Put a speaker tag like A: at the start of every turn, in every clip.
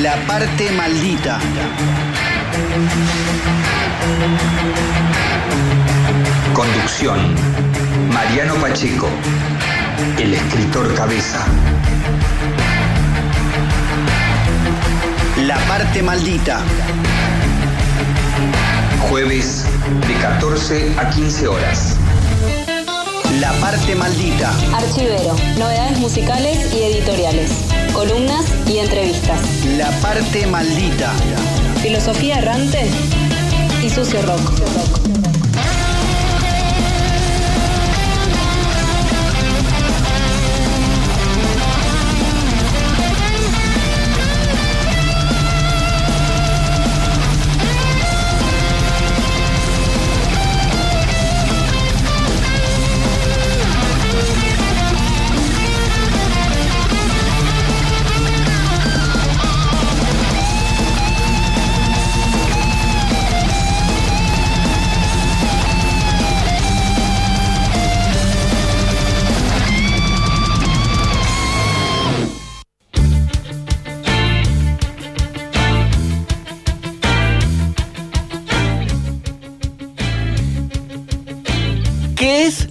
A: La parte maldita.
B: Conducción. Mariano Pacheco. El escritor cabeza.
A: La parte maldita.
B: Jueves de 14 a 15 horas.
A: La parte maldita.
C: Archivero, novedades musicales y editoriales, columnas y entrevistas.
A: La parte maldita.
C: Filosofía errante y sucio rock.
D: ¿Qué es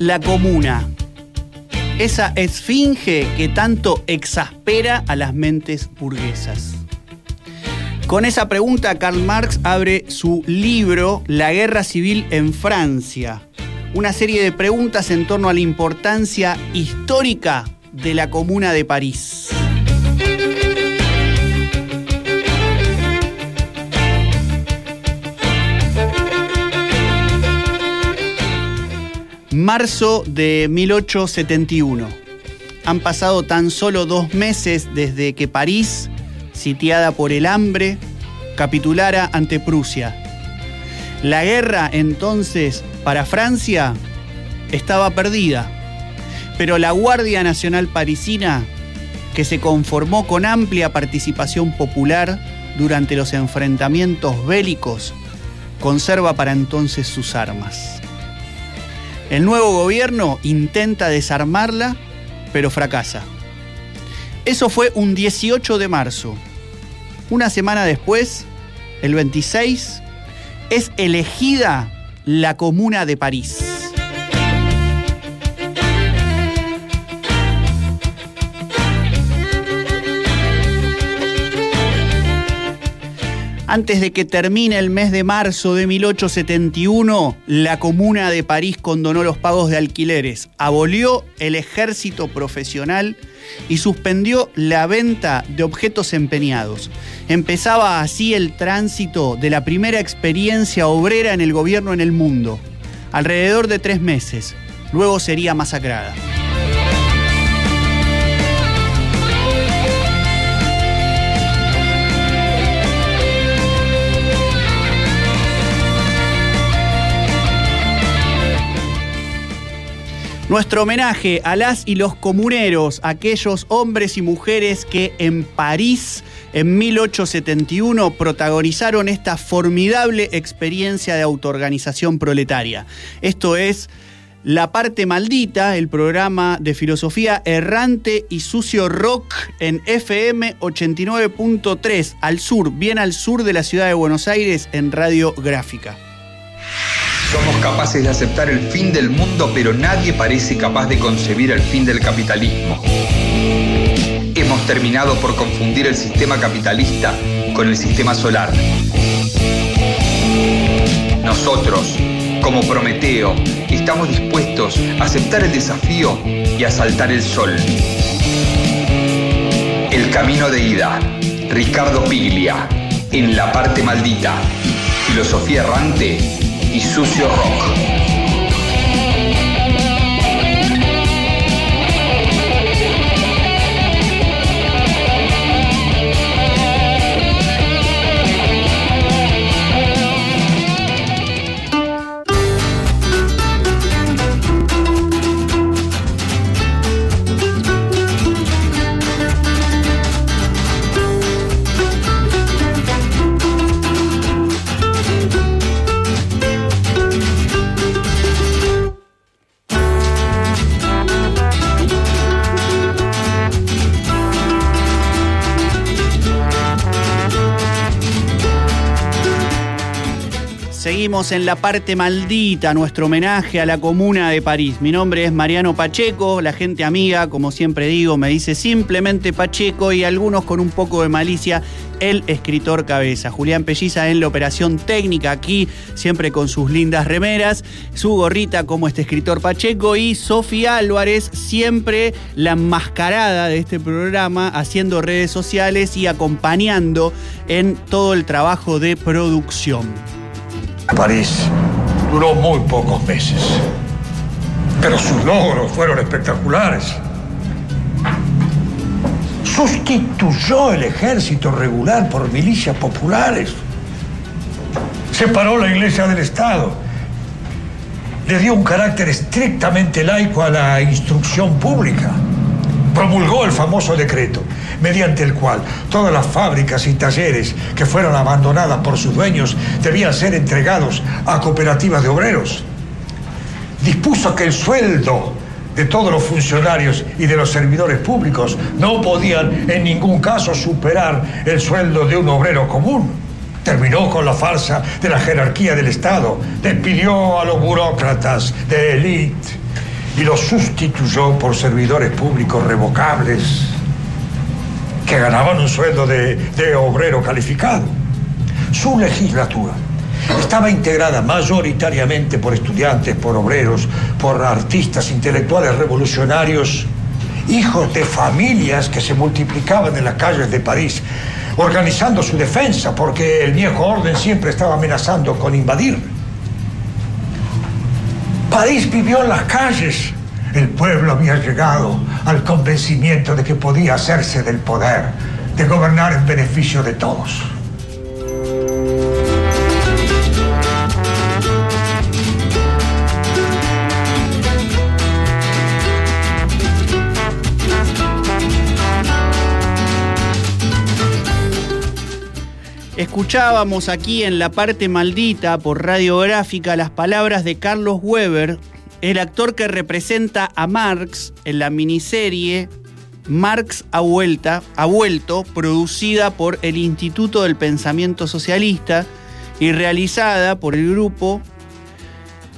D: la comuna? Esa esfinge que tanto exaspera a las mentes burguesas. Con esa pregunta, Karl Marx abre su libro La guerra civil en Francia. Una serie de preguntas en torno a la importancia histórica de la comuna de París. Marzo de 1871. Han pasado tan solo dos meses desde que París, sitiada por el hambre, capitulara ante Prusia. La guerra entonces para Francia estaba perdida, pero la Guardia Nacional Parisina, que se conformó con amplia participación popular durante los enfrentamientos bélicos, conserva para entonces sus armas. El nuevo gobierno intenta desarmarla, pero fracasa. Eso fue un 18 de marzo. Una semana después, el 26, es elegida la Comuna de París. Antes de que termine el mes de marzo de 1871, la Comuna de París condonó los pagos de alquileres, abolió el ejército profesional y suspendió la venta de objetos empeñados. Empezaba así el tránsito de la primera experiencia obrera en el gobierno en el mundo, alrededor de tres meses. Luego sería masacrada. Nuestro homenaje a las y los comuneros, aquellos hombres y mujeres que en París en 1871 protagonizaron esta formidable experiencia de autoorganización proletaria. Esto es La parte maldita, el programa de filosofía errante y sucio rock en FM 89.3 al sur, bien al sur de la ciudad de Buenos Aires en Radio Gráfica.
B: Somos capaces de aceptar el fin del mundo, pero nadie parece capaz de concebir el fin del capitalismo. Hemos terminado por confundir el sistema capitalista con el sistema solar. Nosotros, como Prometeo, estamos dispuestos a aceptar el desafío y a saltar el sol. El camino de ida. Ricardo Piglia. En la parte maldita. Filosofía errante y sucio rock.
D: Seguimos en la parte maldita, nuestro homenaje a la comuna de París. Mi nombre es Mariano Pacheco, la gente amiga, como siempre digo, me dice simplemente Pacheco y algunos con un poco de malicia, el escritor cabeza. Julián Pelliza en la operación técnica aquí, siempre con sus lindas remeras, su gorrita como este escritor Pacheco y Sofía Álvarez, siempre la enmascarada de este programa, haciendo redes sociales y acompañando en todo el trabajo de producción.
E: París duró muy pocos meses, pero sus logros fueron espectaculares. Sustituyó el ejército regular por milicias populares. Separó la iglesia del Estado. Le dio un carácter estrictamente laico a la instrucción pública. Promulgó el famoso decreto mediante el cual todas las fábricas y talleres que fueron abandonadas por sus dueños debían ser entregados a cooperativas de obreros. Dispuso que el sueldo de todos los funcionarios y de los servidores públicos no podían en ningún caso superar el sueldo de un obrero común. Terminó con la farsa de la jerarquía del Estado, despidió a los burócratas de élite y los sustituyó por servidores públicos revocables que ganaban un sueldo de, de obrero calificado. Su legislatura estaba integrada mayoritariamente por estudiantes, por obreros, por artistas intelectuales revolucionarios, hijos de familias que se multiplicaban en las calles de París, organizando su defensa, porque el viejo orden siempre estaba amenazando con invadir. París vivió en las calles. El pueblo había llegado al convencimiento de que podía hacerse del poder, de gobernar en beneficio de todos.
D: Escuchábamos aquí en la parte maldita por radiográfica las palabras de Carlos Weber, el actor que representa a Marx en la miniserie Marx ha, vuelta, ha vuelto, producida por el Instituto del Pensamiento Socialista y realizada por el grupo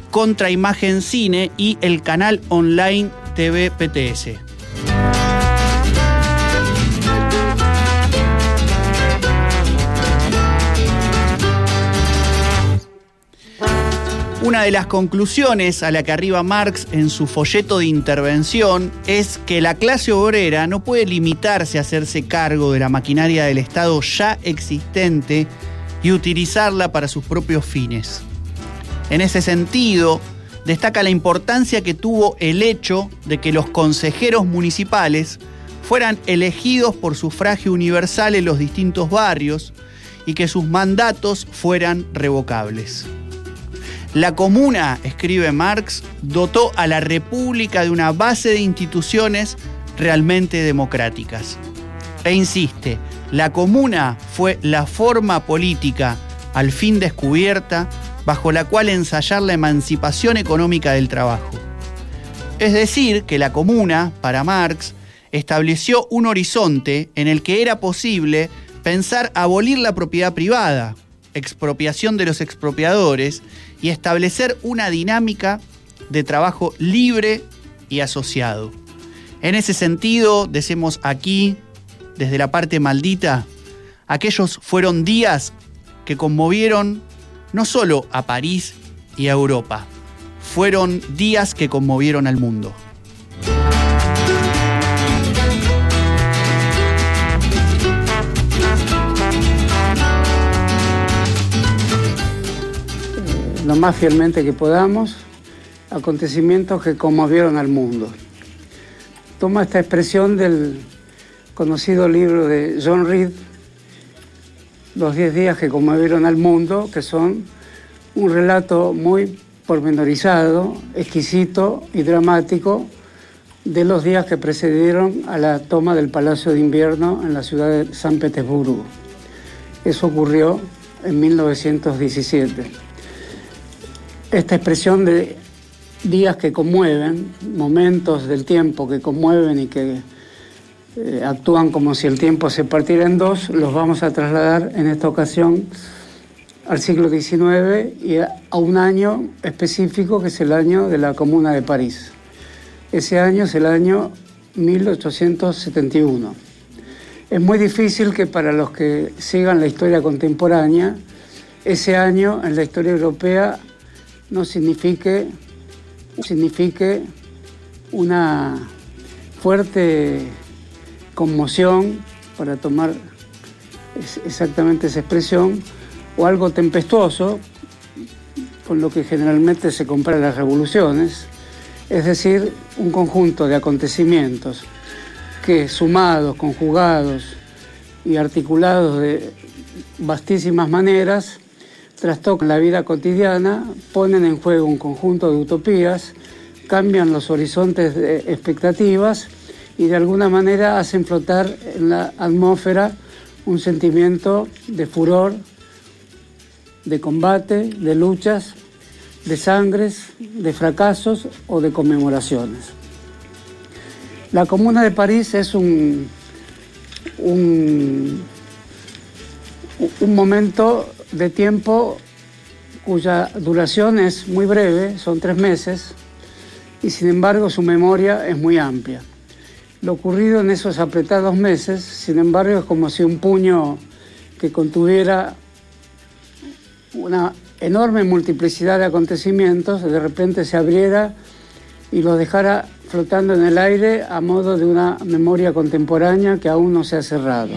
D: Contra Imagen Cine y el canal online TV PTS. Una de las conclusiones a la que arriba Marx en su folleto de intervención es que la clase obrera no puede limitarse a hacerse cargo de la maquinaria del Estado ya existente y utilizarla para sus propios fines. En ese sentido, destaca la importancia que tuvo el hecho de que los consejeros municipales fueran elegidos por sufragio universal en los distintos barrios y que sus mandatos fueran revocables. La comuna, escribe Marx, dotó a la República de una base de instituciones realmente democráticas. E insiste, la comuna fue la forma política al fin descubierta bajo la cual ensayar la emancipación económica del trabajo. Es decir, que la comuna, para Marx, estableció un horizonte en el que era posible pensar abolir la propiedad privada, expropiación de los expropiadores y establecer una dinámica de trabajo libre y asociado. En ese sentido, decimos aquí, desde la parte maldita, aquellos fueron días que conmovieron no solo a París y a Europa, fueron días que conmovieron al mundo.
F: Lo más fielmente que podamos, acontecimientos que conmovieron al mundo. Toma esta expresión del conocido libro de John Reed, Los 10 días que conmovieron al mundo, que son un relato muy pormenorizado, exquisito y dramático de los días que precedieron a la toma del Palacio de Invierno en la ciudad de San Petersburgo. Eso ocurrió en 1917 esta expresión de días que conmueven, momentos del tiempo que conmueven y que eh, actúan como si el tiempo se partiera en dos, los vamos a trasladar en esta ocasión al siglo XIX y a un año específico que es el año de la Comuna de París. Ese año es el año 1871. Es muy difícil que para los que sigan la historia contemporánea, ese año en la historia europea no signifique, signifique una fuerte conmoción, para tomar exactamente esa expresión, o algo tempestuoso, con lo que generalmente se comparan las revoluciones, es decir, un conjunto de acontecimientos que sumados, conjugados y articulados de vastísimas maneras, trastocan la vida cotidiana, ponen en juego un conjunto de utopías, cambian los horizontes de expectativas y de alguna manera hacen flotar en la atmósfera un sentimiento de furor, de combate, de luchas, de sangres, de fracasos o de conmemoraciones. La Comuna de París es un, un, un momento de tiempo cuya duración es muy breve, son tres meses, y sin embargo su memoria es muy amplia. Lo ocurrido en esos apretados meses, sin embargo, es como si un puño que contuviera una enorme multiplicidad de acontecimientos de repente se abriera y los dejara flotando en el aire a modo de una memoria contemporánea que aún no se ha cerrado.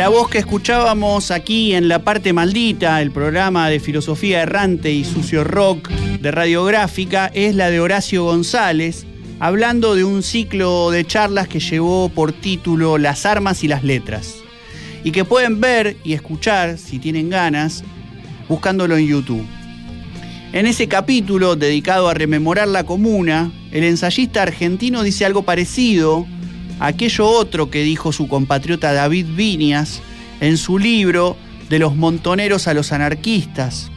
D: La voz que escuchábamos aquí en La Parte Maldita, el programa de filosofía errante y sucio rock de radiográfica, es la de Horacio González, hablando de un ciclo de charlas que llevó por título Las armas y las letras, y que pueden ver y escuchar, si tienen ganas, buscándolo en YouTube. En ese capítulo dedicado a rememorar la comuna, el ensayista argentino dice algo parecido aquello otro que dijo su compatriota David Viñas en su libro De los montoneros a los anarquistas.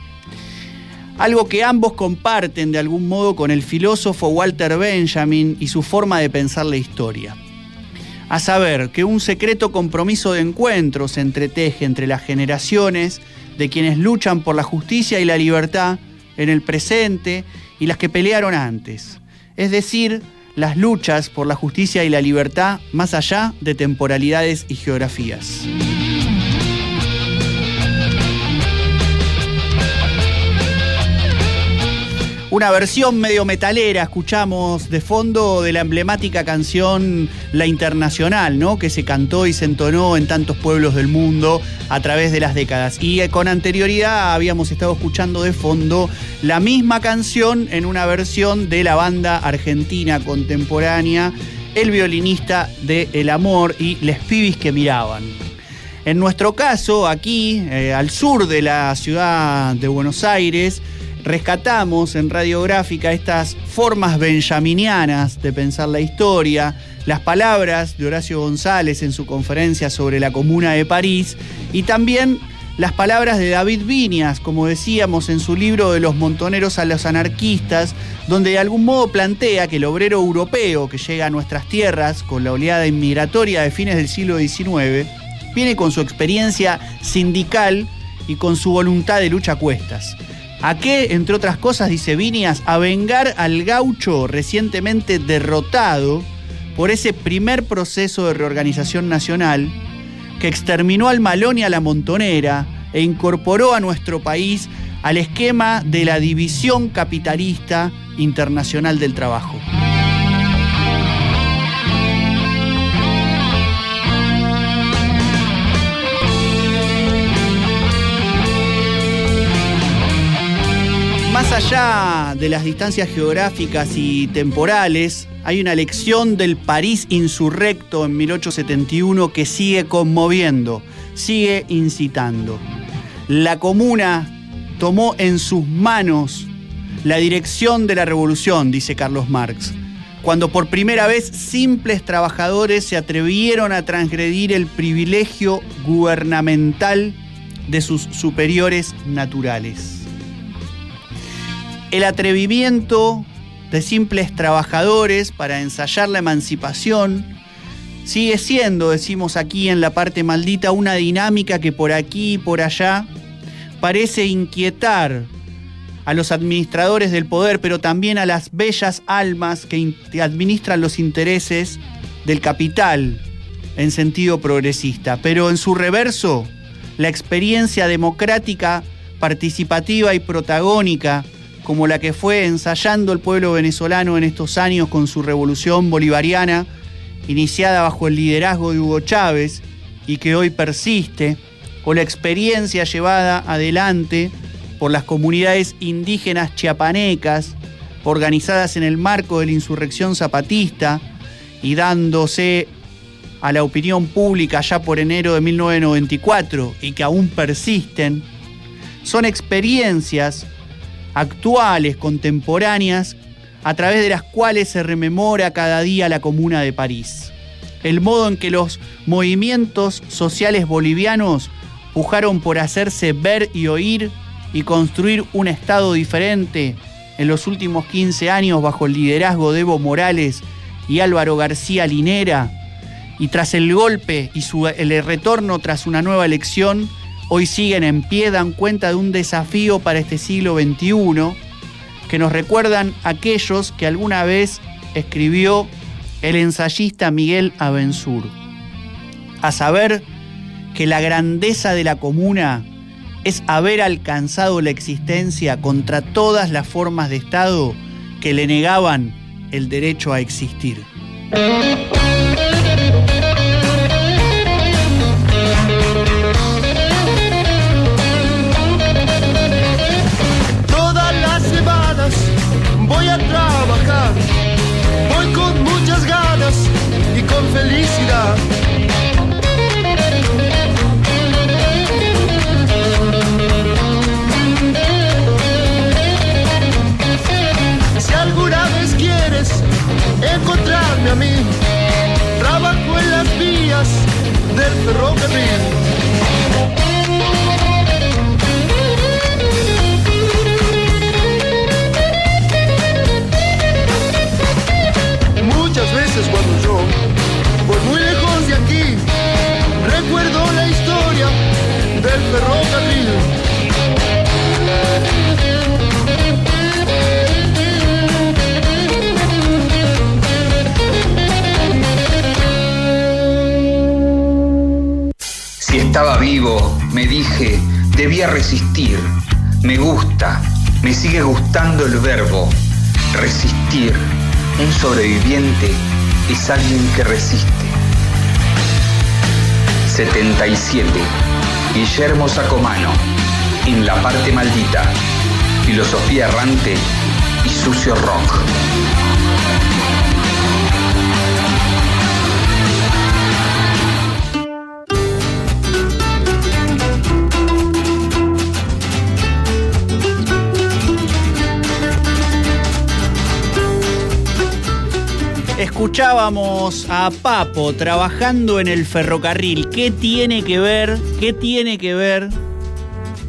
D: Algo que ambos comparten de algún modo con el filósofo Walter Benjamin y su forma de pensar la historia. A saber, que un secreto compromiso de encuentro se entreteje entre las generaciones de quienes luchan por la justicia y la libertad en el presente y las que pelearon antes. Es decir, las luchas por la justicia y la libertad más allá de temporalidades y geografías. Una versión medio metalera escuchamos de fondo de la emblemática canción La Internacional, ¿no? Que se cantó y se entonó en tantos pueblos del mundo a través de las décadas. Y eh, con anterioridad habíamos estado escuchando de fondo la misma canción en una versión de la banda argentina contemporánea, el violinista de El Amor y Les Pibis que miraban. En nuestro caso, aquí, eh, al sur de la ciudad de Buenos Aires, rescatamos en radiográfica estas formas benjaminianas de pensar la historia, las palabras de Horacio González en su conferencia sobre la Comuna de París y también las palabras de David Viñas, como decíamos en su libro de los montoneros a los anarquistas, donde de algún modo plantea que el obrero europeo que llega a nuestras tierras con la oleada inmigratoria de fines del siglo XIX, viene con su experiencia sindical y con su voluntad de lucha a cuestas. ¿A qué, entre otras cosas, dice Vinias, a vengar al gaucho recientemente derrotado por ese primer proceso de reorganización nacional que exterminó al malón y a la montonera e incorporó a nuestro país al esquema de la división capitalista internacional del trabajo? Más allá de las distancias geográficas y temporales, hay una lección del París insurrecto en 1871 que sigue conmoviendo, sigue incitando. La comuna tomó en sus manos la dirección de la revolución, dice Carlos Marx, cuando por primera vez simples trabajadores se atrevieron a transgredir el privilegio gubernamental de sus superiores naturales. El atrevimiento de simples trabajadores para ensayar la emancipación sigue siendo, decimos aquí en la parte maldita, una dinámica que por aquí y por allá parece inquietar a los administradores del poder, pero también a las bellas almas que administran los intereses del capital en sentido progresista. Pero en su reverso, la experiencia democrática, participativa y protagónica, como la que fue ensayando el pueblo venezolano en estos años con su revolución bolivariana, iniciada bajo el liderazgo de Hugo Chávez y que hoy persiste, o la experiencia llevada adelante por las comunidades indígenas chiapanecas, organizadas en el marco de la insurrección zapatista y dándose a la opinión pública ya por enero de 1994 y que aún persisten, son experiencias actuales, contemporáneas, a través de las cuales se rememora cada día la Comuna de París. El modo en que los movimientos sociales bolivianos pujaron por hacerse ver y oír y construir un Estado diferente en los últimos 15 años bajo el liderazgo de Evo Morales y Álvaro García Linera, y tras el golpe y su, el retorno tras una nueva elección, hoy siguen en pie, dan cuenta de un desafío para este siglo XXI que nos recuerdan aquellos que alguna vez escribió el ensayista Miguel Abensur, a saber que la grandeza de la comuna es haber alcanzado la existencia contra todas las formas de Estado que le negaban el derecho a existir.
B: Me sigue gustando el verbo, resistir. Un sobreviviente es alguien que resiste. 77. Guillermo Sacomano. En la parte maldita. Filosofía errante y sucio rock.
D: Escuchábamos a Papo trabajando en el ferrocarril. ¿Qué tiene que ver? ¿Qué tiene que ver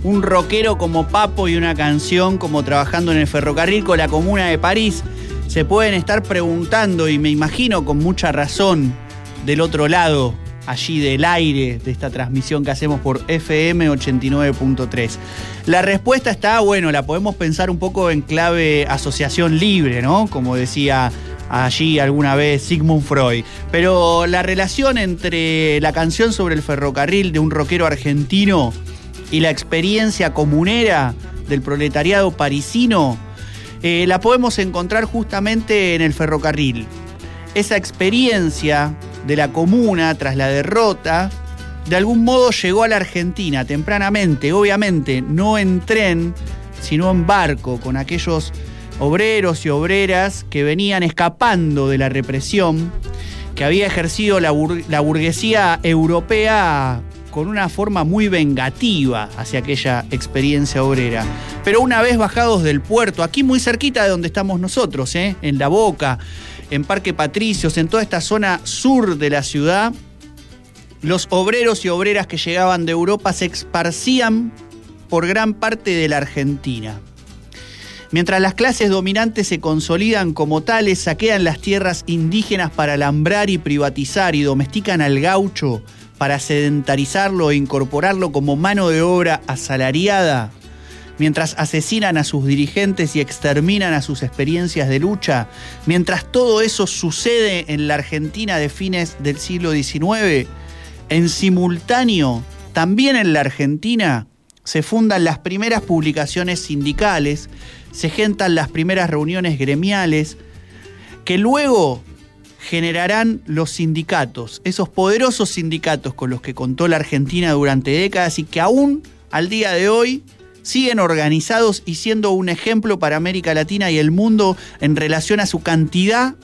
D: un rockero como Papo y una canción como trabajando en el ferrocarril con la comuna de París? Se pueden estar preguntando y me imagino con mucha razón del otro lado, allí del aire de esta transmisión que hacemos por FM 89.3. La respuesta está, bueno, la podemos pensar un poco en clave asociación libre, ¿no? Como decía allí alguna vez Sigmund Freud. Pero la relación entre la canción sobre el ferrocarril de un rockero argentino y la experiencia comunera del proletariado parisino eh, la podemos encontrar justamente en el ferrocarril. Esa experiencia de la comuna tras la derrota, de algún modo llegó a la Argentina tempranamente, obviamente no en tren, sino en barco, con aquellos obreros y obreras que venían escapando de la represión que había ejercido la, bur la burguesía europea con una forma muy vengativa hacia aquella experiencia obrera. Pero una vez bajados del puerto, aquí muy cerquita de donde estamos nosotros, ¿eh? en La Boca, en Parque Patricios, en toda esta zona sur de la ciudad, los obreros y obreras que llegaban de Europa se esparcían por gran parte de la Argentina. Mientras las clases dominantes se consolidan como tales, saquean las tierras indígenas para alambrar y privatizar y domestican al gaucho para sedentarizarlo e incorporarlo como mano de obra asalariada, mientras asesinan a sus dirigentes y exterminan a sus experiencias de lucha, mientras todo eso sucede en la Argentina de fines del siglo XIX, en simultáneo, también en la Argentina, se fundan las primeras publicaciones sindicales, se gentan las primeras reuniones gremiales, que luego generarán los sindicatos, esos poderosos sindicatos con los que contó la Argentina durante décadas y que aún al día de hoy siguen organizados y siendo un ejemplo para América Latina y el mundo en relación a su cantidad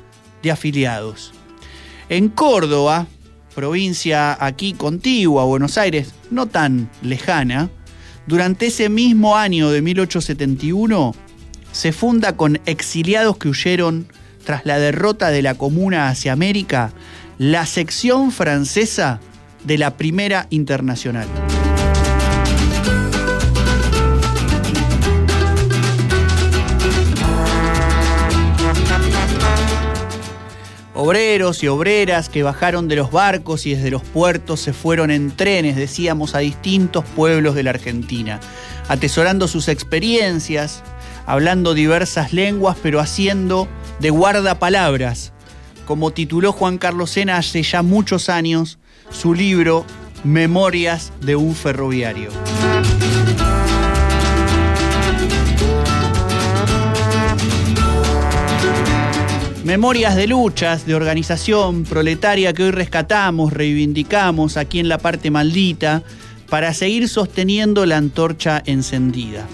D: de afiliados. En Córdoba, provincia aquí contigua, Buenos Aires, no tan lejana, durante ese mismo año de 1871 se funda con exiliados que huyeron tras la derrota de la Comuna hacia América la sección francesa de la Primera Internacional. Obreros y obreras que bajaron de los barcos y desde los puertos se fueron en trenes, decíamos, a distintos pueblos de la Argentina, atesorando sus experiencias, hablando diversas lenguas, pero haciendo de guardapalabras, como tituló Juan Carlos Sena hace ya muchos años su libro Memorias de un ferroviario. Memorias de luchas, de organización proletaria que hoy rescatamos, reivindicamos aquí en la parte maldita, para seguir sosteniendo la antorcha encendida.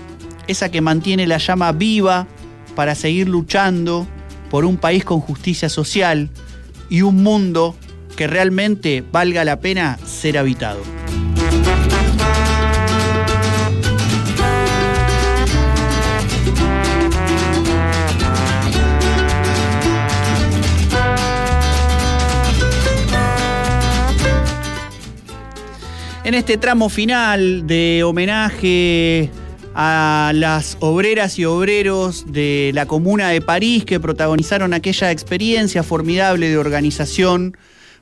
D: Esa que mantiene la llama viva para seguir luchando por un país con justicia social y un mundo que realmente valga la pena ser habitado. En este tramo final de homenaje a las obreras y obreros de la Comuna de París que protagonizaron aquella experiencia formidable de organización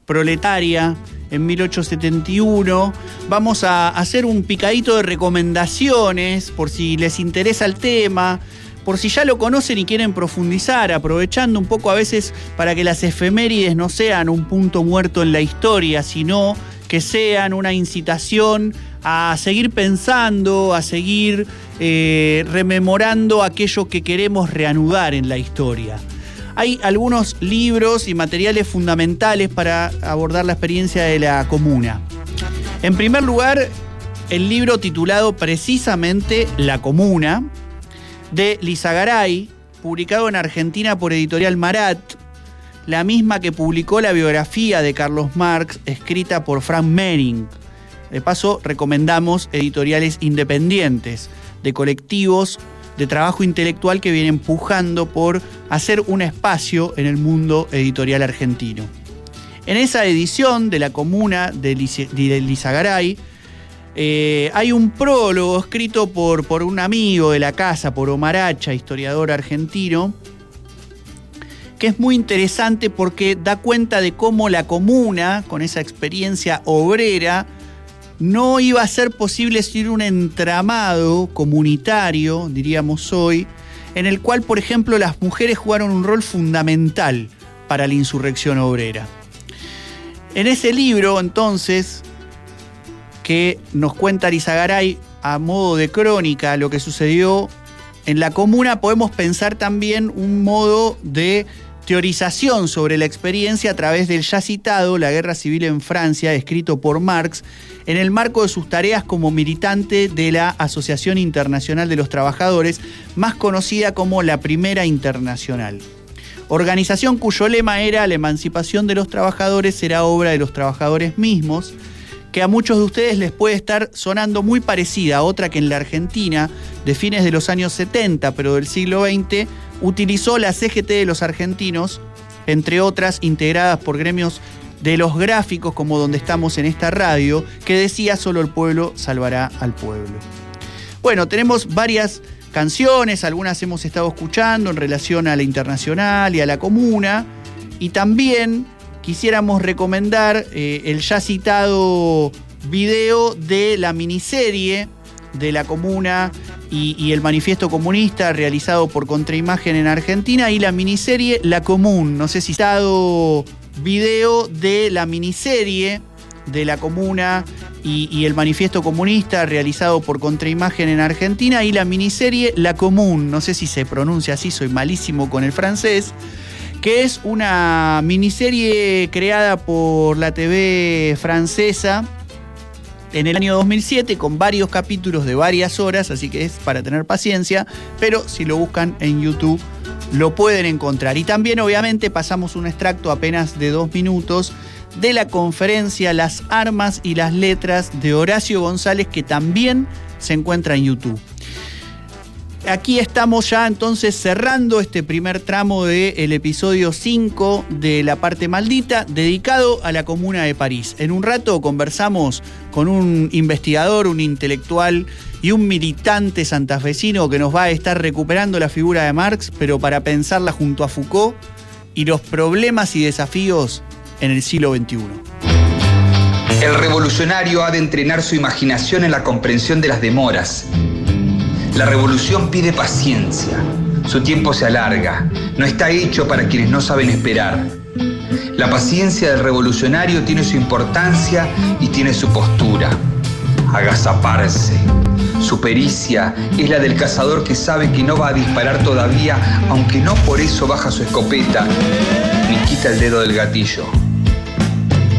D: proletaria en 1871. Vamos a hacer un picadito de recomendaciones por si les interesa el tema, por si ya lo conocen y quieren profundizar, aprovechando un poco a veces para que las efemérides no sean un punto muerto en la historia, sino que sean una incitación a seguir pensando, a seguir eh, rememorando aquello que queremos reanudar en la historia. Hay algunos libros y materiales fundamentales para abordar la experiencia de la comuna. En primer lugar, el libro titulado precisamente La Comuna, de Lizagaray, publicado en Argentina por Editorial Marat, la misma que publicó la biografía de Carlos Marx, escrita por Frank Mering. De paso, recomendamos editoriales independientes, de colectivos de trabajo intelectual que vienen empujando por hacer un espacio en el mundo editorial argentino. En esa edición de la comuna de Lizagaray, eh, hay un prólogo escrito por, por un amigo de la casa, por Omaracha, historiador argentino, que es muy interesante porque da cuenta de cómo la comuna, con esa experiencia obrera, no iba a ser posible sin un entramado comunitario, diríamos hoy, en el cual, por ejemplo, las mujeres jugaron un rol fundamental para la insurrección obrera. En ese libro, entonces, que nos cuenta Arizagaray a modo de crónica lo que sucedió en la comuna, podemos pensar también un modo de teorización sobre la experiencia a través del ya citado La Guerra Civil en Francia, escrito por Marx, en el marco de sus tareas como militante de la Asociación Internacional de los Trabajadores, más conocida como la Primera Internacional. Organización cuyo lema era la emancipación de los trabajadores será obra de los trabajadores mismos, que a muchos de ustedes les puede estar sonando muy parecida a otra que en la Argentina, de fines de los años 70, pero del siglo XX, utilizó la CGT de los argentinos, entre otras integradas por gremios de los gráficos como donde estamos en esta radio, que decía solo el pueblo salvará al pueblo. Bueno, tenemos varias canciones, algunas hemos estado escuchando en relación a la internacional y a la comuna, y también quisiéramos recomendar eh, el ya citado video de la miniserie de la comuna y, el manifiesto comunista realizado por Contraimagen en Argentina y la miniserie La Común. No sé si citado video de la miniserie de la comuna y, y, el manifiesto comunista realizado por Contraimagen en Argentina y la miniserie La Común, no sé si se pronuncia así, soy malísimo con el francés, que es una miniserie creada por la TV francesa en el año 2007 con varios capítulos de varias horas, así que es para tener paciencia, pero si lo buscan en YouTube lo pueden encontrar. Y también obviamente pasamos un extracto apenas de dos minutos de la conferencia Las Armas y las Letras de Horacio González, que también se encuentra en YouTube. Aquí estamos ya entonces cerrando este primer tramo del episodio 5 de La parte maldita, dedicado a la Comuna de París. En un rato conversamos con un investigador, un intelectual y un militante santafesino que nos va a estar recuperando la figura de Marx, pero para pensarla junto a Foucault y los problemas y desafíos en el siglo XXI.
B: El revolucionario ha de entrenar su imaginación en la comprensión de las demoras. La revolución pide paciencia. Su tiempo se alarga. No está hecho para quienes no saben esperar. La paciencia del revolucionario tiene su importancia y tiene su postura. Agazaparse. Su pericia es la del cazador que sabe que no va a disparar todavía, aunque no por eso baja su escopeta ni quita el dedo del gatillo.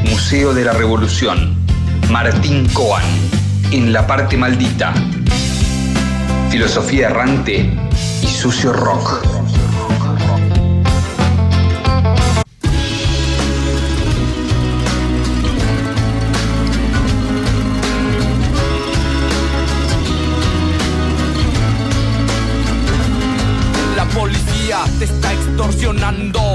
B: Museo de la Revolución. Martín Coan. En la parte maldita. Filosofía errante y sucio rock.
G: La policía te está extorsionando.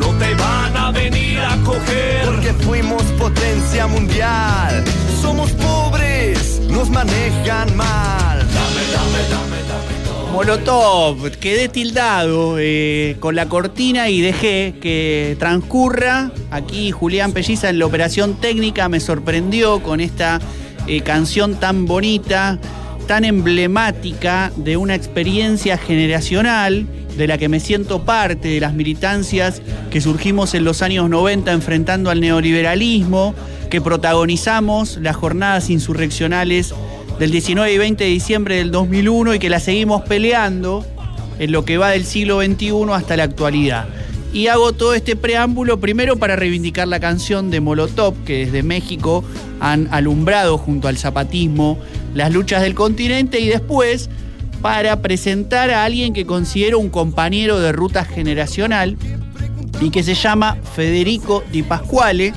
H: te van a venir a coger.
I: Porque fuimos potencia mundial. Somos pobres, nos manejan mal.
H: Dame, dame, dame, dame.
D: Molotov, quedé tildado eh, con la cortina y dejé que transcurra. Aquí Julián Pelliza en la operación técnica me sorprendió con esta eh, canción tan bonita, tan emblemática de una experiencia generacional de la que me siento parte, de las militancias que surgimos en los años 90 enfrentando al neoliberalismo, que protagonizamos las jornadas insurreccionales del 19 y 20 de diciembre del 2001 y que la seguimos peleando en lo que va del siglo XXI hasta la actualidad. Y hago todo este preámbulo primero para reivindicar la canción de Molotov, que desde México han alumbrado junto al zapatismo las luchas del continente, y después para presentar a alguien que considero un compañero de ruta generacional y que se llama Federico Di Pasquale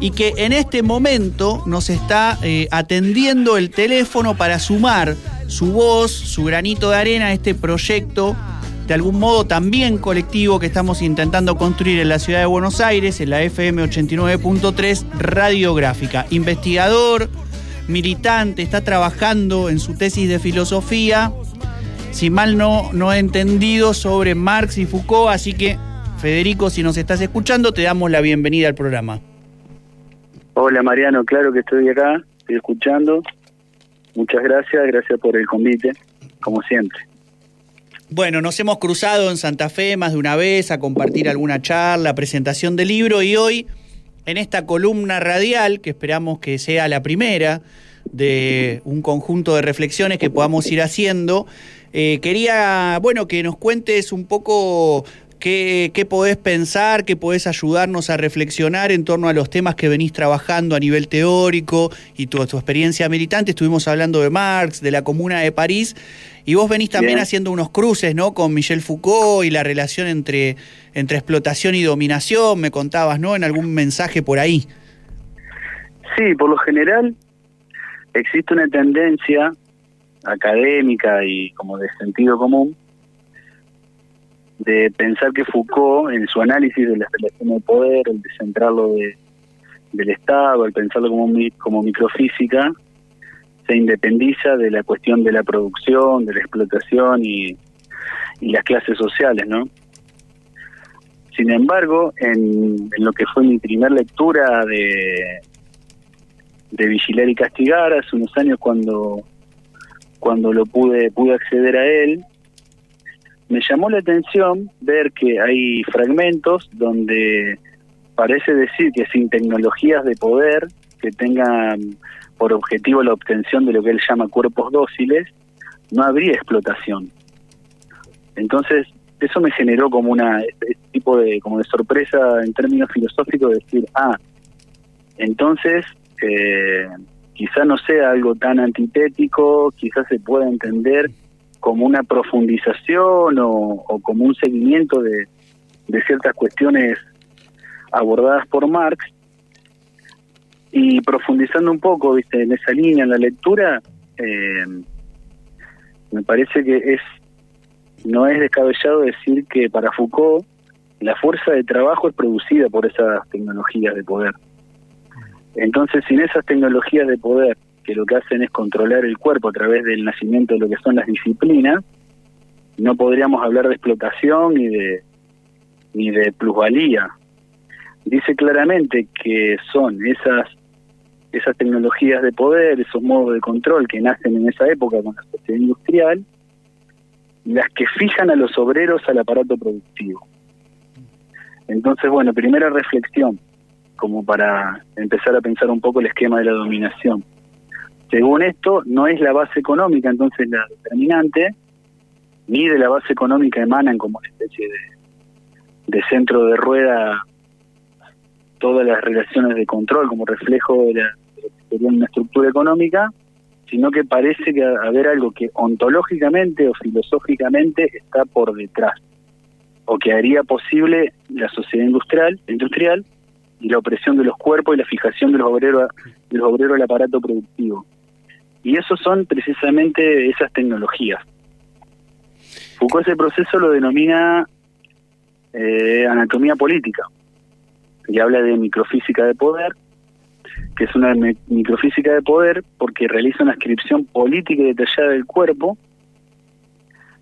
D: y que en este momento nos está eh, atendiendo el teléfono para sumar su voz, su granito de arena a este proyecto, de algún modo también colectivo que estamos intentando construir en la ciudad de Buenos Aires, en la FM 89.3 Radiográfica. Investigador, militante, está trabajando en su tesis de filosofía, si mal no, no he entendido, sobre Marx y Foucault, así que Federico, si nos estás escuchando, te damos la bienvenida al programa.
J: Hola Mariano, claro que estoy acá, estoy escuchando. Muchas gracias, gracias por el convite, como siempre.
D: Bueno, nos hemos cruzado en Santa Fe más de una vez a compartir alguna charla, presentación del libro y hoy en esta columna radial, que esperamos que sea la primera de un conjunto de reflexiones que podamos ir haciendo, eh, quería, bueno, que nos cuentes un poco ¿Qué, ¿Qué, podés pensar, qué podés ayudarnos a reflexionar en torno a los temas que venís trabajando a nivel teórico y tu, tu experiencia militante? Estuvimos hablando de Marx, de la Comuna de París, y vos venís también
J: Bien.
D: haciendo unos cruces ¿no? con Michel Foucault y la relación entre, entre explotación y dominación, me contabas, ¿no? En algún mensaje por ahí.
J: Sí, por lo general existe una tendencia académica y como de sentido común de pensar que Foucault, en su análisis de las relaciones de poder, el descentrarlo de, del Estado, el pensarlo como, como microfísica, se independiza de la cuestión de la producción, de la explotación y, las clases sociales, ¿no? Sin embargo, en, en lo que fue mi primer lectura de, de Vigilar y Castigar, hace unos años cuando, cuando lo pude, pude acceder a él, me llamó la atención ver que hay fragmentos donde parece decir que sin tecnologías de poder que tengan por objetivo la obtención de lo que él llama cuerpos dóciles, no habría explotación. Entonces, eso me generó como una este tipo de como de sorpresa en términos filosóficos de decir, ah, entonces eh, quizá no sea algo tan antitético, quizás se pueda entender como una profundización o, como un seguimiento de, de ciertas cuestiones abordadas por Marx. Y profundizando un poco viste en esa línea en la lectura eh, me parece que es no es descabellado decir que para Foucault la fuerza de trabajo es producida por esas tecnologías de poder entonces sin esas tecnologías de poder que lo que hacen es controlar el cuerpo a través del nacimiento de lo que son las disciplinas no podríamos hablar de explotación ni de ni de plusvalía dice claramente que son esas esas tecnologías de poder, esos modos de control que nacen en esa época con la sociedad industrial, las que fijan a los obreros al aparato productivo. Entonces, bueno, primera reflexión, como para empezar a pensar un poco el esquema de la dominación. Según esto, no es la base económica entonces la determinante, ni de la base económica emanan como una especie de, centro de rueda todas las relaciones de control como reflejo de, la, de una estructura económica, sino que parece que haber algo que ontológicamente o filosóficamente está por detrás, o que haría posible la sociedad industrial, industrial y la opresión de los cuerpos y la fijación de los obreros, de obreros al aparato productivo. Y eso son precisamente esas tecnologías. Foucault ese proceso lo denomina eh, anatomía política y habla de microfísica de poder, que es una microfísica de poder porque realiza una descripción política y detallada del cuerpo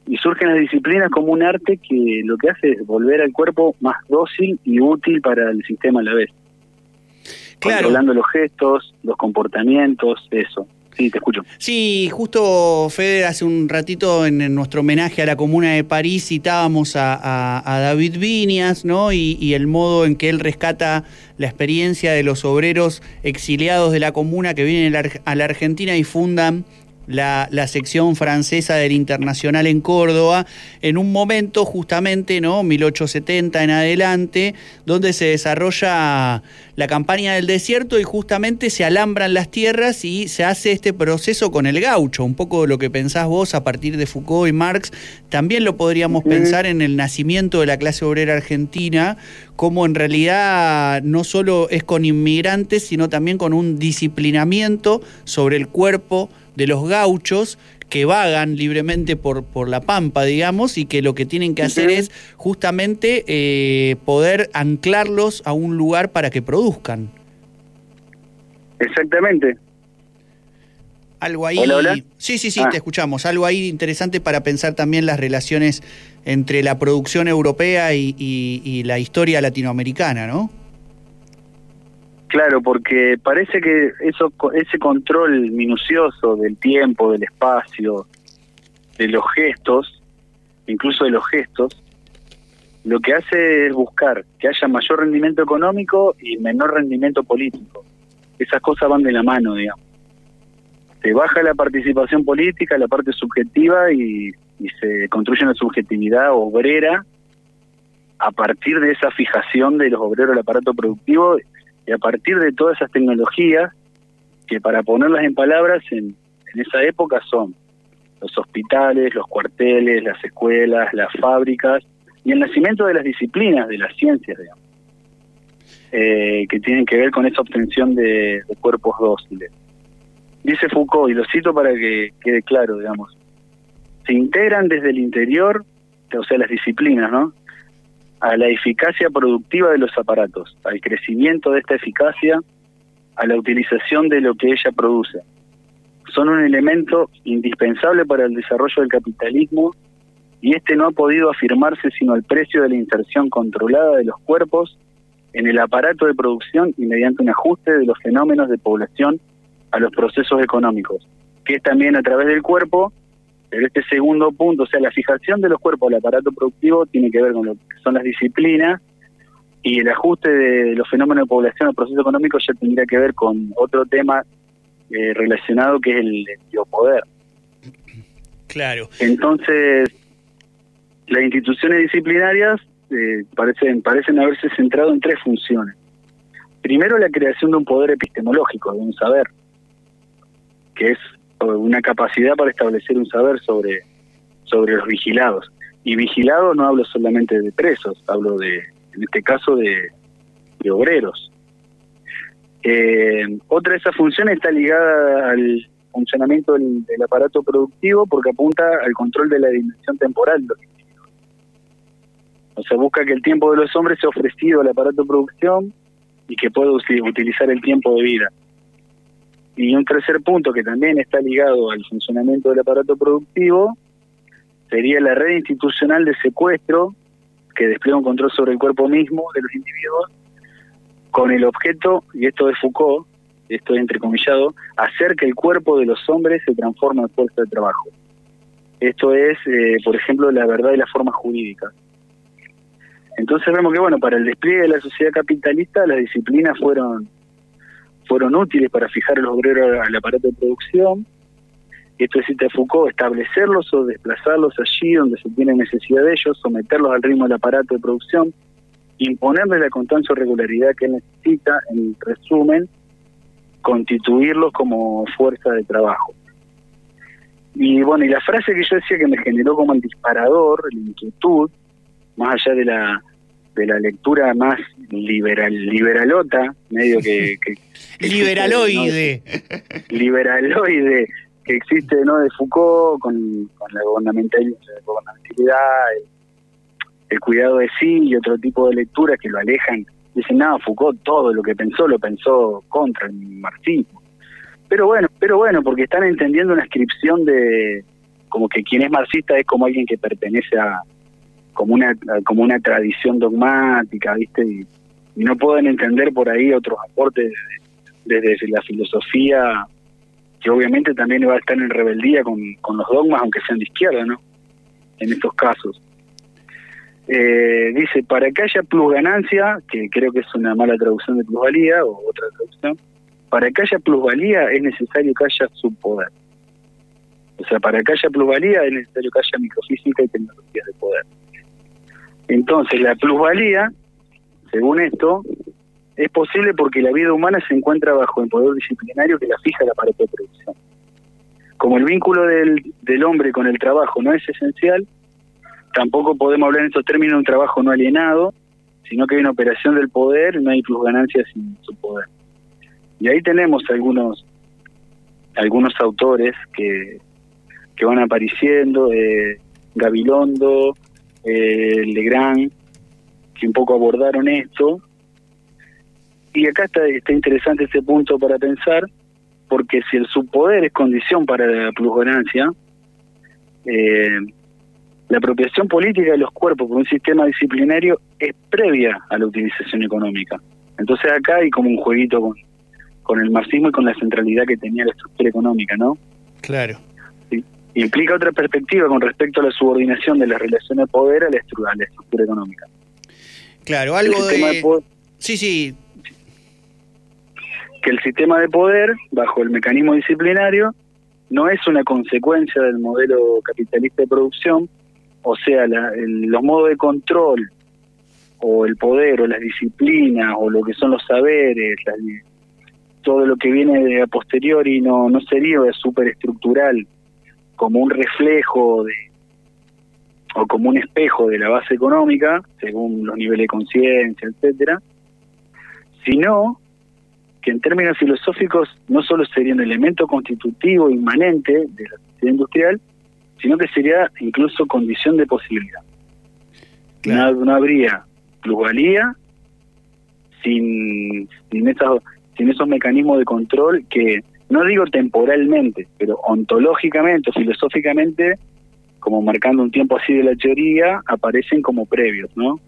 J: y surgen las disciplinas como un arte que lo que hace es volver al cuerpo más dócil y útil para el sistema a la vez.
D: Claro.
J: Controlando los gestos, los comportamientos, eso. Sí, te escucho.
D: Sí, justo Fede, hace un ratito en, en nuestro homenaje a la Comuna de París citábamos a, a- a David Viñas, ¿no? Y, y el modo en que él rescata la experiencia de los obreros exiliados de la Comuna que vienen a la Argentina y fundan la, la sección francesa del Internacional en Córdoba, en un momento justamente, ¿no? 1870 en adelante, donde se desarrolla la campaña del desierto y justamente se alambran las tierras y se hace este proceso con el gaucho, un poco lo que pensás vos a partir de Foucault y Marx, también lo podríamos pensar en el nacimiento de la clase obrera argentina, como en realidad no solo es con inmigrantes, sino también con un disciplinamiento sobre el cuerpo de los gauchos que vagan libremente por, por la pampa, digamos, y que lo que tienen que hacer es justamente eh, poder anclarlos a un lugar para que produzcan.
J: Exactamente.
D: Algo ahí.
J: Hola, hola.
D: Sí, sí, sí,
J: Ah.
D: te escuchamos. Algo ahí interesante para pensar también las relaciones entre la producción europea y, y- y la historia latinoamericana, ¿no?
J: Claro, porque parece que eso, ese control minucioso del tiempo, del espacio, de los gestos, incluso de los gestos, lo que hace es buscar que haya mayor rendimiento económico y menor rendimiento político. Esas cosas van de la mano, digamos. Se baja la participación política, la parte subjetiva y, y se construye una subjetividad obrera a partir de esa fijación de los obreros del aparato productivo y a partir de todas esas tecnologías que para ponerlas en palabras en, esa época son los hospitales, los cuarteles, las escuelas, las fábricas y el nacimiento de las disciplinas, de las ciencias, digamos, eh, que tienen que ver con esa obtención de, de cuerpos dóciles. Dice Foucault, y lo cito para que quede claro, digamos, se integran desde el interior, o sea, las disciplinas, ¿no? A la eficacia productiva de los aparatos, al crecimiento de esta eficacia, a la utilización de lo que ella produce. Son un elemento indispensable para el desarrollo del capitalismo y este no ha podido afirmarse sino al precio de la inserción controlada de los cuerpos en el aparato de producción y mediante un ajuste de los fenómenos de población a los procesos económicos, que es también a través del cuerpo, pero este segundo punto, o sea, la fijación de los cuerpos al aparato productivo tiene que ver con lo que son las disciplinas y el ajuste de los fenómenos de población al proceso económico ya tendría que ver con otro tema eh, relacionado que es el, biopoder.
D: Claro.
J: Entonces, las instituciones disciplinarias eh, parecen, parecen haberse centrado en tres funciones. Primero, la creación de un poder epistemológico, de un saber, que es una capacidad para establecer un saber sobre, sobre los vigilados. Y vigilados no hablo solamente de presos, hablo de, en este caso, de, de obreros. Eh, otra de esas funciones está ligada al funcionamiento del, aparato productivo porque apunta al control de la dimensión temporal de los individuos. O sea, busca que el tiempo de los hombres sea ofrecido al aparato de producción y que pueda utilizar el tiempo de vida. Y un tercer punto que también está ligado al funcionamiento del aparato productivo sería la red institucional de secuestro que despliega un control sobre el cuerpo mismo de los individuos con el objeto, y esto de Foucault, esto es entrecomillado, hacer que el cuerpo de los hombres se transforme en fuerza de trabajo. Esto es, eh, por ejemplo, la verdad y la forma jurídica. Entonces vemos que, bueno, para el despliegue de la sociedad capitalista, las disciplinas fueron, fueron útiles para fijar a los obreros al aparato de producción. Esto es, cita Foucault, establecerlos o desplazarlos allí donde se tiene necesidad de ellos, someterlos al ritmo del aparato de producción, imponerles la constancia o regularidad que necesita, en resumen, constituirlos como fuerza de trabajo. Y bueno, y la frase que yo decía que me generó como el disparador, la inquietud, más allá de la de la lectura más liberal liberalota, medio que... que, que
D: liberaloide.
J: Existe, ¿no? liberaloide, que existe no de Foucault con, con la gubernamentalidad, el, el cuidado de sí y otro tipo de lecturas que lo alejan. Dicen, no, Foucault todo lo que pensó lo pensó contra el marxismo. Pero bueno, pero bueno, porque están entendiendo una inscripción de como que quien es marxista es como alguien que pertenece a como una como una tradición dogmática, ¿viste? Y, no pueden entender por ahí otros aportes desde, desde la filosofía que obviamente también va a estar en rebeldía con, con los dogmas, aunque sean de izquierda, ¿no? En estos casos. Eh, dice, para que haya plusganancia, que creo que es una mala traducción de plusvalía o otra traducción, para que haya plusvalía es necesario que haya subpoder. O sea, para que haya plusvalía es necesario que haya microfísica y tecnologías de poder. Entonces, la plusvalía, según esto, es posible porque la vida humana se encuentra bajo el poder disciplinario que la fija el aparato de producción. Como el vínculo del, del hombre con el trabajo no es esencial, tampoco podemos hablar en estos términos de un trabajo no alienado, sino que hay una operación del poder, no hay plusganancia sin su poder. Y ahí tenemos algunos algunos autores que, que van apareciendo, eh, Gabilondo, eh, Legrand, que un poco abordaron esto. Y acá está, está interesante este punto para pensar, porque si el subpoder es condición para la plusganancia, eh, la apropiación política de los cuerpos por un sistema disciplinario es previa a la utilización económica. Entonces acá hay como un jueguito con, con el marxismo y con la centralidad que tenía la estructura económica, ¿no?
D: Claro.
J: Implica otra perspectiva con respecto a la subordinación de las relaciones de poder a la estructura, a la estructura económica.
D: Claro, algo de... Sí, sí,
J: que el sistema de poder, bajo el mecanismo disciplinario, no es una consecuencia del modelo capitalista de producción, o sea, la- el- los modos de control, o el poder, o las disciplinas, o lo que son los saberes, las todo lo que viene de a posteriori no, no sería superestructural, como un reflejo de o como un espejo de la base económica, según los niveles de conciencia, etcétera, sino que en términos filosóficos no solo sería un elemento constitutivo inmanente de la sociedad industrial, sino que sería incluso condición de posibilidad. No, no habría plusvalía sin, sin, esas- sin esos mecanismos de control que, no digo temporalmente, pero ontológicamente o filosóficamente, como marcando un tiempo así de la teoría, aparecen como previos, ¿no?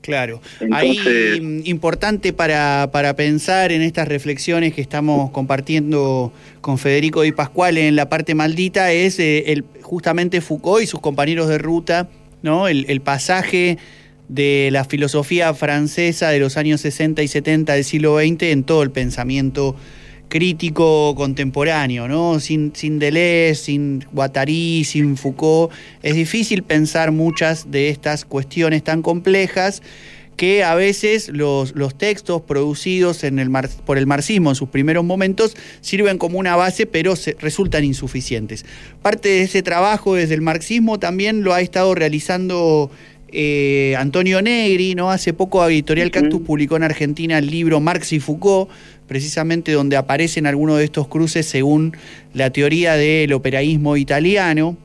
D: Claro.
J: Entonces-
D: Ahí mm, importante para, para pensar en estas reflexiones que estamos compartiendo con Federico y Pascual en la parte maldita es eh, el, justamente Foucault y sus compañeros de ruta, ¿no? El, el pasaje de la filosofía francesa de los años 60 y 70 del siglo XX en todo el pensamiento crítico contemporáneo, ¿no? Sin, sin Deleuze, sin Guattari, sin Foucault, es difícil pensar muchas de estas cuestiones tan complejas que a veces los, los textos producidos por el marxismo en sus primeros momentos sirven como una base, pero resultan insuficientes. Parte de ese trabajo desde el marxismo también lo ha estado realizando eh, Antonio Negri, ¿no? Hace poco Editorial Cactus publicó en Argentina el libro Marx y Foucault, precisamente donde aparecen algunos de estos cruces según la teoría del operaísmo italiano,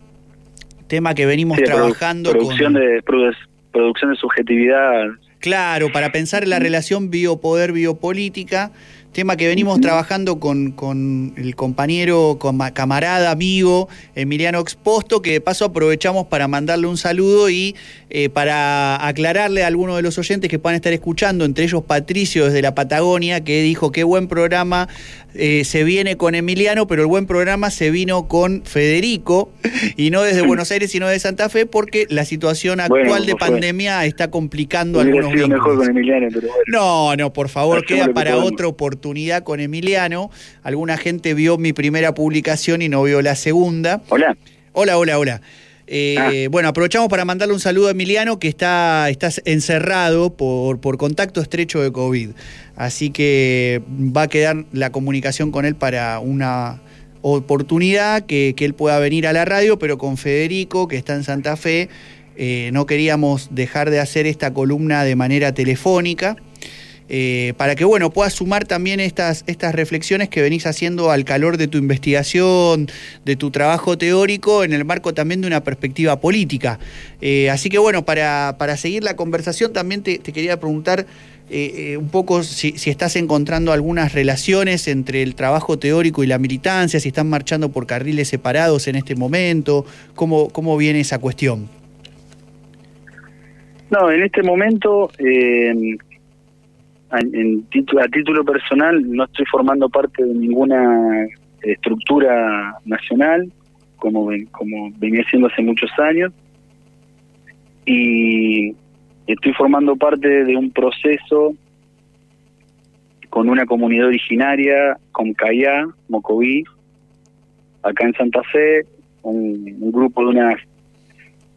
D: tema que venimos
J: Sí, produ-
D: trabajando
J: producción
D: con...
J: de produ- producción de subjetividad.
D: Claro, para pensar en la relación biopoder-biopolítica, tema que venimos trabajando con, con el compañero, coma- camarada, amigo Emiliano Exposto, que de paso aprovechamos para mandarle un saludo y eh, para aclararle a algunos de los oyentes que puedan estar escuchando, entre ellos Patricio desde la Patagonia, que dijo qué buen programa eh, se viene con Emiliano, pero el buen programa se vino con Federico, y no desde Buenos Aires, sino de Santa Fe, porque la situación actual
J: Bueno,
D: de
J: fue.
D: pandemia está complicando algunos
J: sido
D: vínculos.
J: mejor con Emiliano, pero bueno.
D: No, no, por favor,
J: Hacemos
D: queda
J: que
D: para otra oportunidad con Emiliano. Alguna gente vio mi primera publicación y no vio la segunda.
J: Hola.
D: Hola, hola, hola. Eh, Bueno, aprovechamos para mandarle un saludo a Emiliano que está, está encerrado por, por contacto estrecho de COVID. Así que va a quedar la comunicación con él para una oportunidad que, que él pueda venir a la radio, pero con Federico, que está en Santa Fe, eh, no queríamos dejar de hacer esta columna de manera telefónica. Eh, para que bueno puedas sumar también estas, estas reflexiones que venís haciendo al calor de tu investigación, de tu trabajo teórico, en el marco también de una perspectiva política. Eh, así que bueno, para, para seguir la conversación también te, quería preguntar eh, un poco si, si estás encontrando algunas relaciones entre el trabajo teórico y la militancia, si están marchando por carriles separados en este momento, cómo, cómo viene esa cuestión.
J: No, en este momento, en- titu- a título personal, no estoy formando parte de ninguna estructura nacional, como, ven- como venía siendo hace muchos años, y estoy formando parte de un proceso con una comunidad originaria, con Cayá, Mocoví, acá en Santa Fe, un, un grupo de unas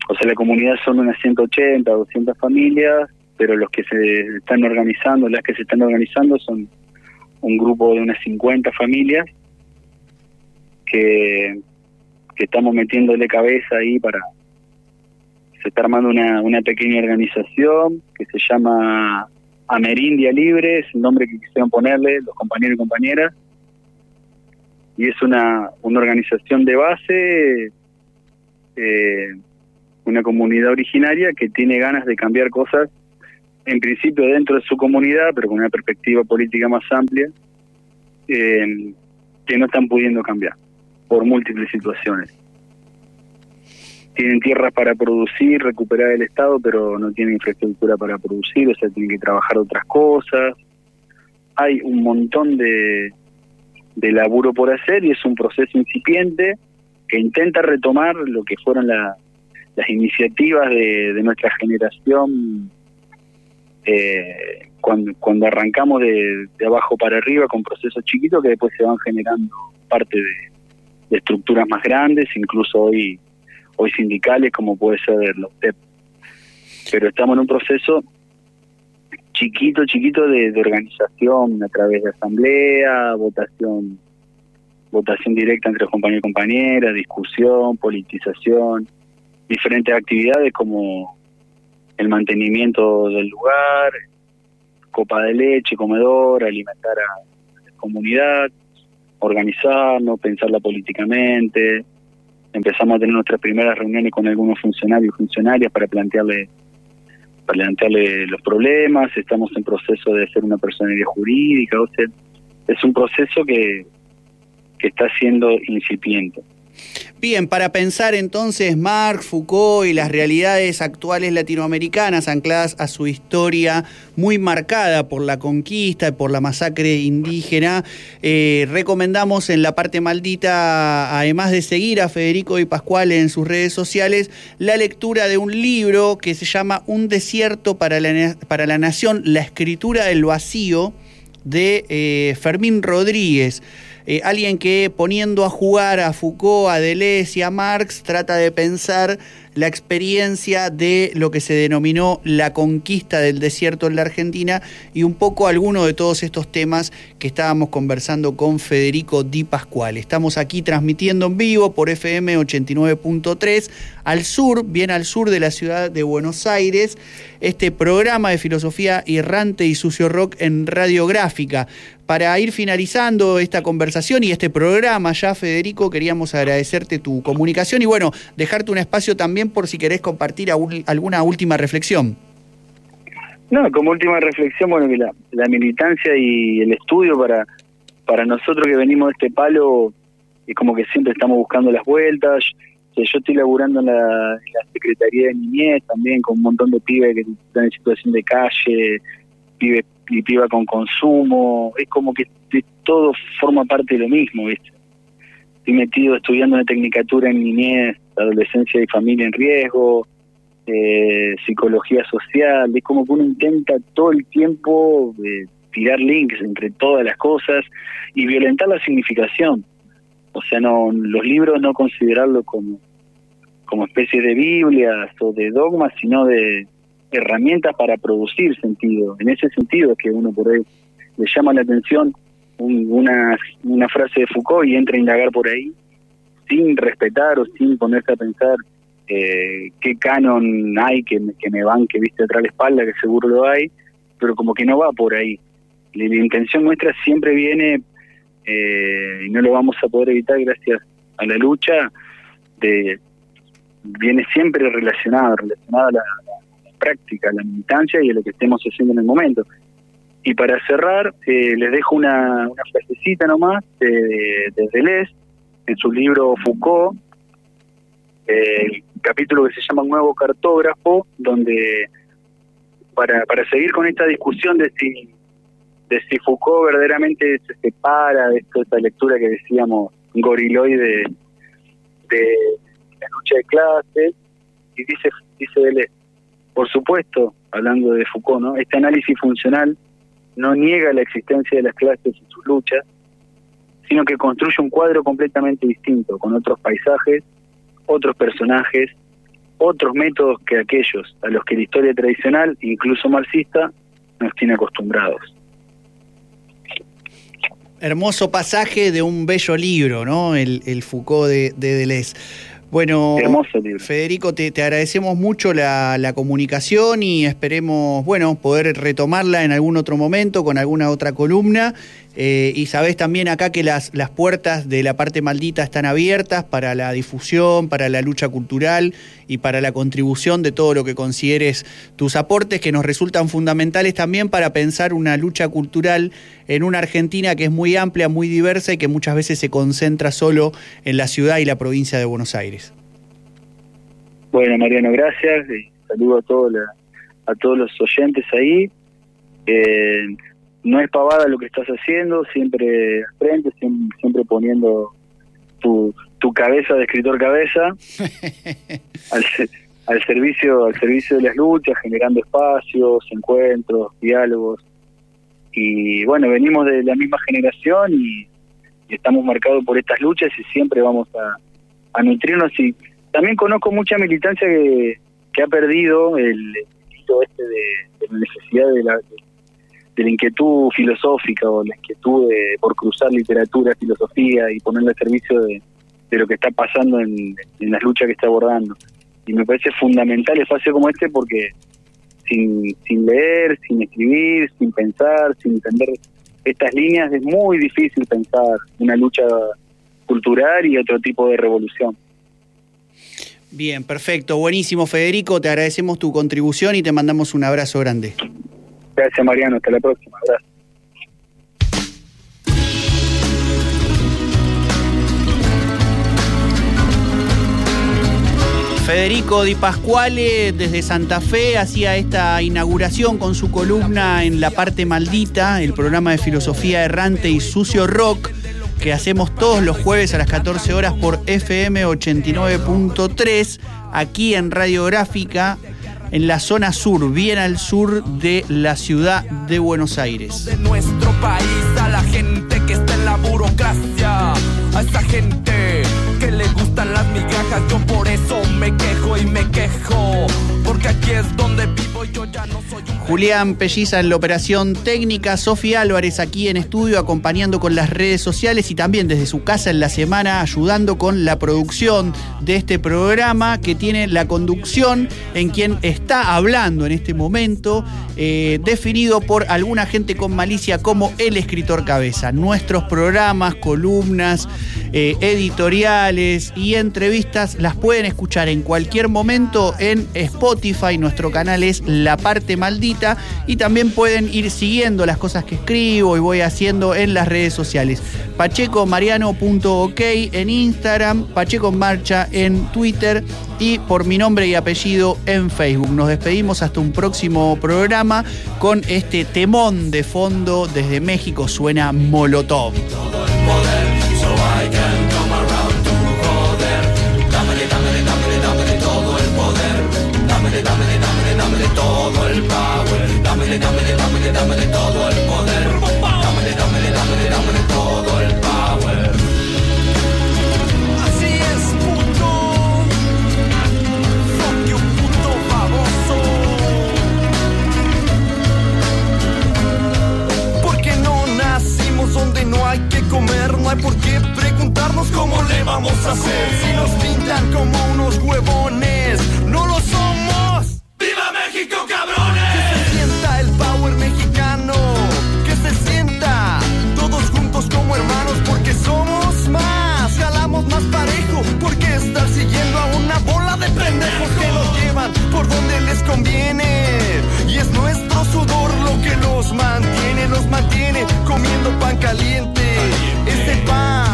J: o sea, la comunidad son unas 180, 200 familias, pero los que se están organizando, las que se están organizando son un grupo de unas 50 familias que, que estamos metiéndole cabeza ahí para... Se está armando una, una pequeña organización que se llama Amerindia Libre, es el nombre que quisieron ponerle los compañeros y compañeras. Y es una, una organización de base eh, una comunidad originaria que tiene ganas de cambiar cosas, en principio dentro de su comunidad, pero con una perspectiva política más amplia, eh, que no están pudiendo cambiar por múltiples situaciones. Tienen tierras para producir, recuperar el Estado, pero no tienen infraestructura para producir, o sea, tienen que trabajar otras cosas. Hay un montón de, de laburo por hacer y es un proceso incipiente que intenta retomar lo que fueron la- las iniciativas de, de nuestra generación eh, cuando, cuando arrancamos de, de abajo para arriba con procesos chiquitos que después se van generando parte de, estructuras más grandes, incluso hoy hoy sindicales como puede ser la UTEP. Pero estamos en un proceso chiquito, chiquito de, organización a través de asamblea, votación votación directa entre compañeros y compañeras, discusión, politización, diferentes actividades como el mantenimiento del lugar, copa de leche, comedor, alimentar a la comunidad, organizarnos, pensarla políticamente. Empezamos a tener nuestras primeras reuniones con algunos funcionarios y funcionarias para plantearle para plantearle los problemas, estamos en proceso de hacer una personalidad jurídica, o sea, es un proceso que, que está siendo incipiente.
D: Bien, para pensar entonces Marx, Foucault y las realidades actuales latinoamericanas ancladas a su historia muy marcada por la conquista y por la masacre indígena, eh, recomendamos en la parte maldita, además de seguir a Federico y Pascual en sus redes sociales, la lectura de un libro que se llama Un desierto para la, para la nación, la escritura del vacío de eh, Fermín Rodríguez. Eh, alguien que poniendo a jugar a Foucault, a Deleuze y a Marx trata de pensar la experiencia de lo que se denominó la conquista del desierto en la Argentina y un poco alguno de todos estos temas que estábamos conversando con Federico Di Pascual. Estamos aquí transmitiendo en vivo por FM 89.3 al sur, bien al sur de la ciudad de Buenos Aires, este programa de filosofía errante y sucio rock en radiográfica. Para ir finalizando esta conversación y este programa ya, Federico, queríamos agradecerte tu comunicación y bueno, dejarte un espacio también por si querés compartir alguna última reflexión.
J: No, como última reflexión, bueno, que la, la militancia y el estudio para, para nosotros que venimos de este palo, es como que siempre estamos buscando las vueltas. Yo estoy laburando en la, en la Secretaría de Niñez también con un montón de pibes que están en situación de calle, pibes y piba con consumo, es como que todo forma parte de lo mismo, ¿viste? Estoy metido estudiando una tecnicatura en niñez, adolescencia y familia en riesgo, eh, psicología social, es como que uno intenta todo el tiempo eh, tirar links entre todas las cosas y violentar la significación. O sea, no los libros no considerarlos como, como especie de Biblias o de dogmas, sino de herramientas para producir sentido. En ese sentido es que uno por ahí le llama la atención un, una, una frase de Foucault y entra a indagar por ahí sin respetar o sin ponerse a pensar eh, qué canon hay que, que me banque viste atrás la espalda, que seguro lo hay, pero como que no va por ahí. La, intención nuestra siempre viene, eh, y no lo vamos a poder evitar gracias a la lucha, de viene siempre relacionado, relacionado a la, práctica, a la militancia y a lo que estemos haciendo en el momento. Y para cerrar, eh, les dejo una, frasecita nomás de, de, de Deleuze, en su libro Foucault, eh, el capítulo que se llama nuevo cartógrafo, donde para, para seguir con esta discusión de si, de si Foucault verdaderamente se separa de esto, esta lectura que decíamos goriloide de, de la lucha de clases, y dice, dice Deleuze, por supuesto, hablando de Foucault, ¿no? este análisis funcional no niega la existencia de las clases y sus luchas, sino que construye un cuadro completamente distinto, con otros paisajes, otros personajes, otros métodos que aquellos a los que la historia tradicional, incluso marxista, nos tiene acostumbrados.
D: Hermoso pasaje de un bello libro, ¿no? El, el Foucault de, de Deleuze. Bueno,
J: Hermoso libro.
D: Federico, te, te agradecemos mucho la, la comunicación y esperemos, bueno, poder retomarla en algún otro momento con alguna otra columna. Eh, y sabés también acá que las, las puertas de la parte maldita están abiertas para la difusión, para la lucha cultural y para la contribución de todo lo que consideres tus aportes que nos resultan fundamentales también para pensar una lucha cultural en una Argentina que es muy amplia, muy diversa y que muchas veces se concentra solo en la ciudad y la provincia de Buenos Aires.
J: Bueno, Mariano, gracias. saludo a, todos la- a todos los oyentes ahí. Eh, no es pavada lo que estás haciendo, siempre al frente, siempre, siempre poniendo tu, tu cabeza de escritor cabeza al, se- al servicio al servicio de las luchas, generando espacios, encuentros, diálogos. Y bueno, venimos de la misma generación y, y estamos marcados por estas luchas y siempre vamos a, a nutrirnos. Y también conozco mucha militancia que, que ha perdido el, el este de, de la necesidad de la, de la inquietud filosófica o la inquietud de, por cruzar literatura, filosofía y ponerla al servicio de, de lo que está pasando en, en las luchas que está abordando. Y me parece fundamental espacio como este porque sin, sin leer, sin escribir, sin pensar, sin entender estas líneas es muy difícil pensar una lucha cultural y otro tipo de revolución.
D: Bien, perfecto, buenísimo Federico, te agradecemos tu contribución y te mandamos un abrazo grande.
J: Gracias Mariano, hasta la próxima. Gracias.
D: Federico Di Pasquale desde Santa Fe hacía esta inauguración con su columna en La parte maldita, el programa de filosofía errante y sucio rock que hacemos todos los jueves a las 14 horas por FM 89.3 aquí en Radiográfica en la zona sur, bien al sur de la ciudad de Buenos Aires.
G: de nuestro país, a la gente que está en la burocracia, a esa gente que le gustan las migajas, yo por eso me quejo y me quejo, porque aquí es donde vivo yo ya no soy un
D: Julián Pelliza en la operación técnica, Sofía Álvarez aquí en estudio acompañando con las redes sociales y también desde su casa en la semana ayudando con la producción de este programa que tiene la conducción en quien está hablando en este momento, eh, definido por alguna gente con malicia como el escritor cabeza. Nuestros programas, columnas, eh, editoriales y entrevistas las pueden escuchar en cualquier momento en Spotify. Nuestro canal es La Parte Maldita y también pueden ir siguiendo las cosas que escribo y voy haciendo en las redes sociales. PachecoMariano.ok en Instagram, Pacheco Marcha en Twitter y por mi nombre y apellido en Facebook. Nos despedimos hasta un próximo programa con este temón de fondo desde México suena Molotov.
G: hay por qué preguntarnos cómo le vamos a hacer. Si nos pintan como unos huevones, no lo somos. ¡Viva México, cabrones! Que se sienta el power mexicano, que se sienta todos juntos como hermanos, porque somos más, jalamos más parejo, porque por donde les conviene. Y es nuestro sudor lo que los mantiene, los mantiene comiendo pan caliente. caliente. Este pan